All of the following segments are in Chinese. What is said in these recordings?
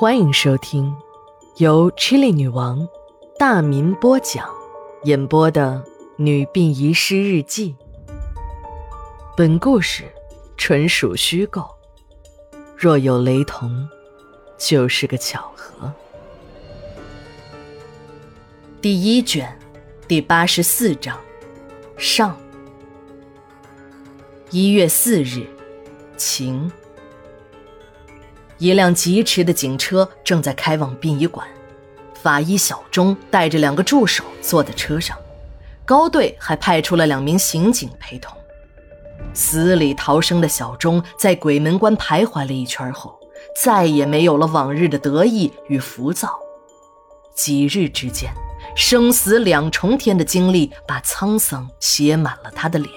欢迎收听由 Chili 女王大民播讲、演播的《女病遗失日记》。本故事纯属虚构，若有雷同，就是个巧合。第一卷第八十四章上。一月四日，晴。一辆疾驰的警车正在开往殡仪馆，法医小钟带着两个助手坐在车上，高队还派出了两名刑警陪同。死里逃生的小钟在鬼门关徘徊了一圈后，再也没有了往日的得意与浮躁。几日之间，生死两重天的经历把沧桑写满了他的脸。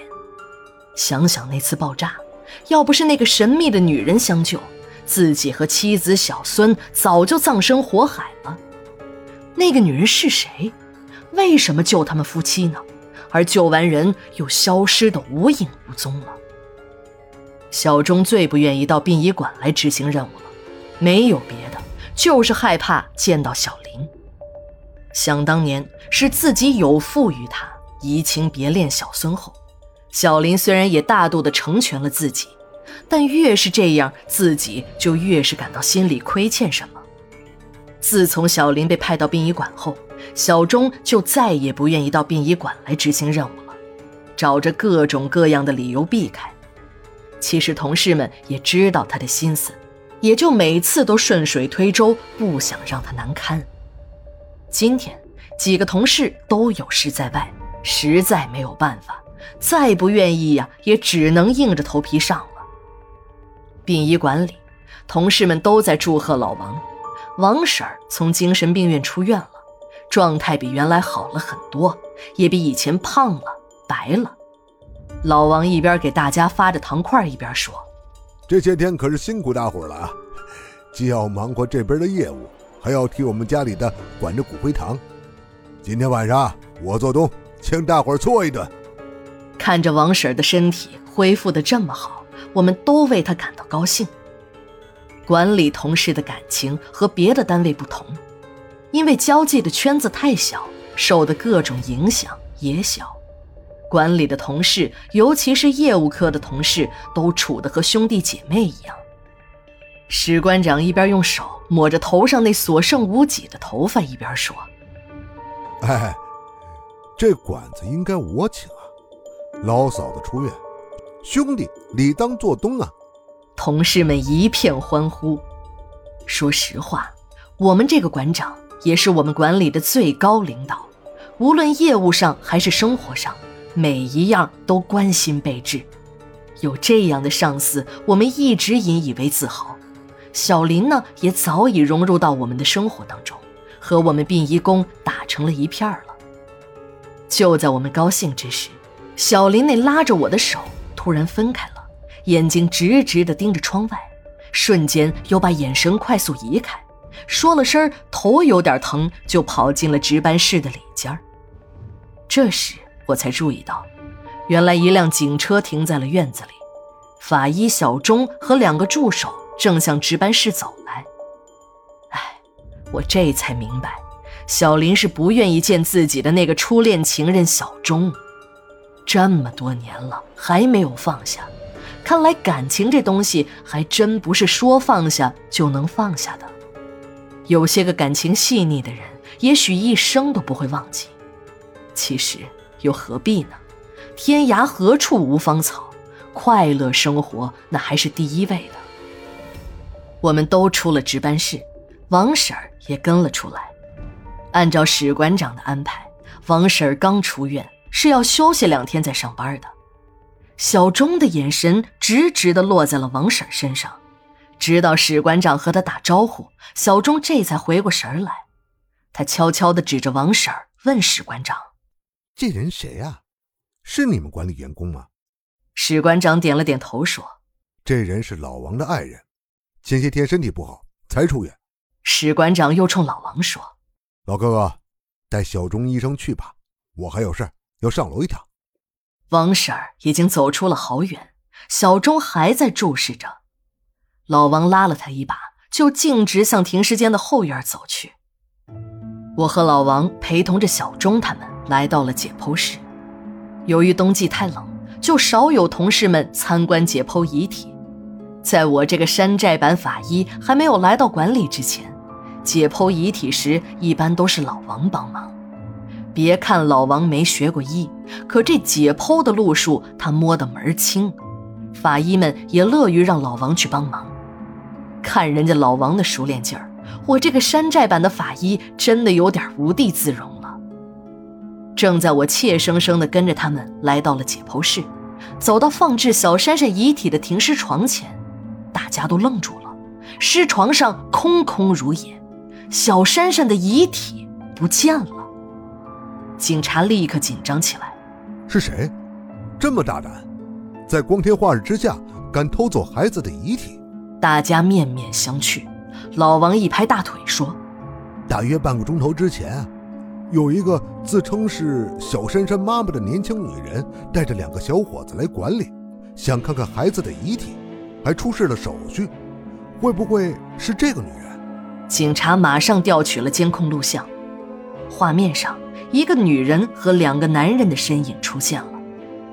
想想那次爆炸，要不是那个神秘的女人相救。自己和妻子、小孙早就葬身火海了。那个女人是谁？为什么救他们夫妻呢？而救完人又消失的无影无踪了。小钟最不愿意到殡仪馆来执行任务了，没有别的，就是害怕见到小林。想当年是自己有负于他，移情别恋小孙后，小林虽然也大度的成全了自己。但越是这样，自己就越是感到心里亏欠什么。自从小林被派到殡仪馆后，小钟就再也不愿意到殡仪馆来执行任务了，找着各种各样的理由避开。其实同事们也知道他的心思，也就每次都顺水推舟，不想让他难堪。今天几个同事都有事在外，实在没有办法，再不愿意呀，也只能硬着头皮上。殡仪馆里，同事们都在祝贺老王。王婶儿从精神病院出院了，状态比原来好了很多，也比以前胖了、白了。老王一边给大家发着糖块，一边说：“这些天可是辛苦大伙了啊，既要忙活这边的业务，还要替我们家里的管着骨灰堂。今天晚上我做东，请大伙儿搓一顿。”看着王婶儿的身体恢复的这么好。我们都为他感到高兴。管理同事的感情和别的单位不同，因为交际的圈子太小，受的各种影响也小。管理的同事，尤其是业务科的同事，都处得和兄弟姐妹一样。史馆长一边用手抹着头上那所剩无几的头发，一边说：“哎，这馆子应该我请啊，老嫂子出院。”兄弟理当做东啊！同事们一片欢呼。说实话，我们这个馆长也是我们管理的最高领导，无论业务上还是生活上，每一样都关心备至。有这样的上司，我们一直引以为自豪。小林呢，也早已融入到我们的生活当中，和我们殡仪工打成了一片了。就在我们高兴之时，小林那拉着我的手。突然分开了，眼睛直直地盯着窗外，瞬间又把眼神快速移开，说了声头有点疼，就跑进了值班室的里间这时我才注意到，原来一辆警车停在了院子里，法医小钟和两个助手正向值班室走来。哎，我这才明白，小林是不愿意见自己的那个初恋情人小钟。这么多年了，还没有放下，看来感情这东西还真不是说放下就能放下的。有些个感情细腻的人，也许一生都不会忘记。其实又何必呢？天涯何处无芳草，快乐生活那还是第一位的。我们都出了值班室，王婶儿也跟了出来。按照史馆长的安排，王婶儿刚出院。是要休息两天再上班的。小钟的眼神直直的落在了王婶身上，直到史馆长和他打招呼，小钟这才回过神来。他悄悄的指着王婶问史馆长：“这人谁呀？是你们管理员工吗？”史馆长点了点头说：“这人是老王的爱人，前些天身体不好才出院。”史馆长又冲老王说：“老哥哥，带小钟医生去吧，我还有事。”要上楼一趟，王婶儿已经走出了好远，小钟还在注视着。老王拉了他一把，就径直向停尸间的后院走去。我和老王陪同着小钟他们来到了解剖室。由于冬季太冷，就少有同事们参观解剖遗体。在我这个山寨版法医还没有来到馆里之前，解剖遗体时一般都是老王帮忙。别看老王没学过医，可这解剖的路数他摸得门儿清。法医们也乐于让老王去帮忙。看人家老王的熟练劲儿，我这个山寨版的法医真的有点无地自容了。正在我怯生生地跟着他们来到了解剖室，走到放置小珊珊遗体的停尸床前，大家都愣住了。尸床上空空如也，小珊珊的遗体不见了。警察立刻紧张起来：“是谁？这么大胆，在光天化日之下敢偷走孩子的遗体？”大家面面相觑，老王一拍大腿说：“大约半个钟头之前，有一个自称是小珊珊妈妈的年轻女人，带着两个小伙子来馆里，想看看孩子的遗体，还出示了手续。会不会是这个女人？”警察马上调取了监控录像，画面上一个女人和两个男人的身影出现了，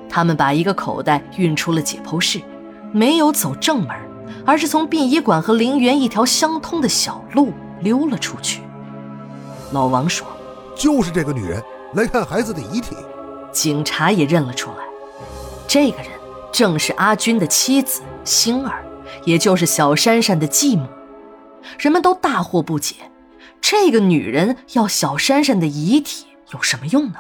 他们把一个口袋运出了解剖室，没有走正门。而是从殡仪馆和陵园一条相通的小路溜了出去。老王说：“就是这个女人来看孩子的遗体。”警察也认了出来，这个人正是阿军的妻子星儿，也就是小珊珊的继母。人们都大惑不解，这个女人要小珊珊的遗体有什么用呢？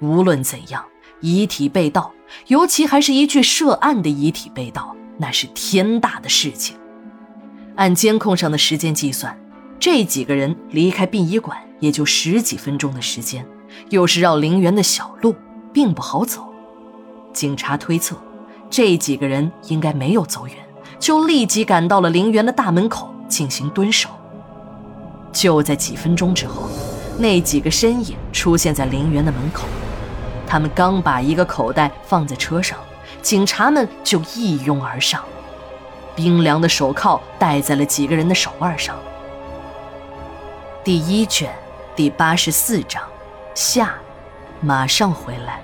无论怎样，遗体被盗，尤其还是一具涉案的遗体被盗。那是天大的事情。按监控上的时间计算，这几个人离开殡仪馆也就十几分钟的时间，又是绕陵园的小路，并不好走。警察推测，这几个人应该没有走远，就立即赶到了陵园的大门口进行蹲守。就在几分钟之后，那几个身影出现在陵园的门口，他们刚把一个口袋放在车上。警察们就一拥而上，冰凉的手铐戴在了几个人的手腕上。第一卷第八十四章，下，马上回来。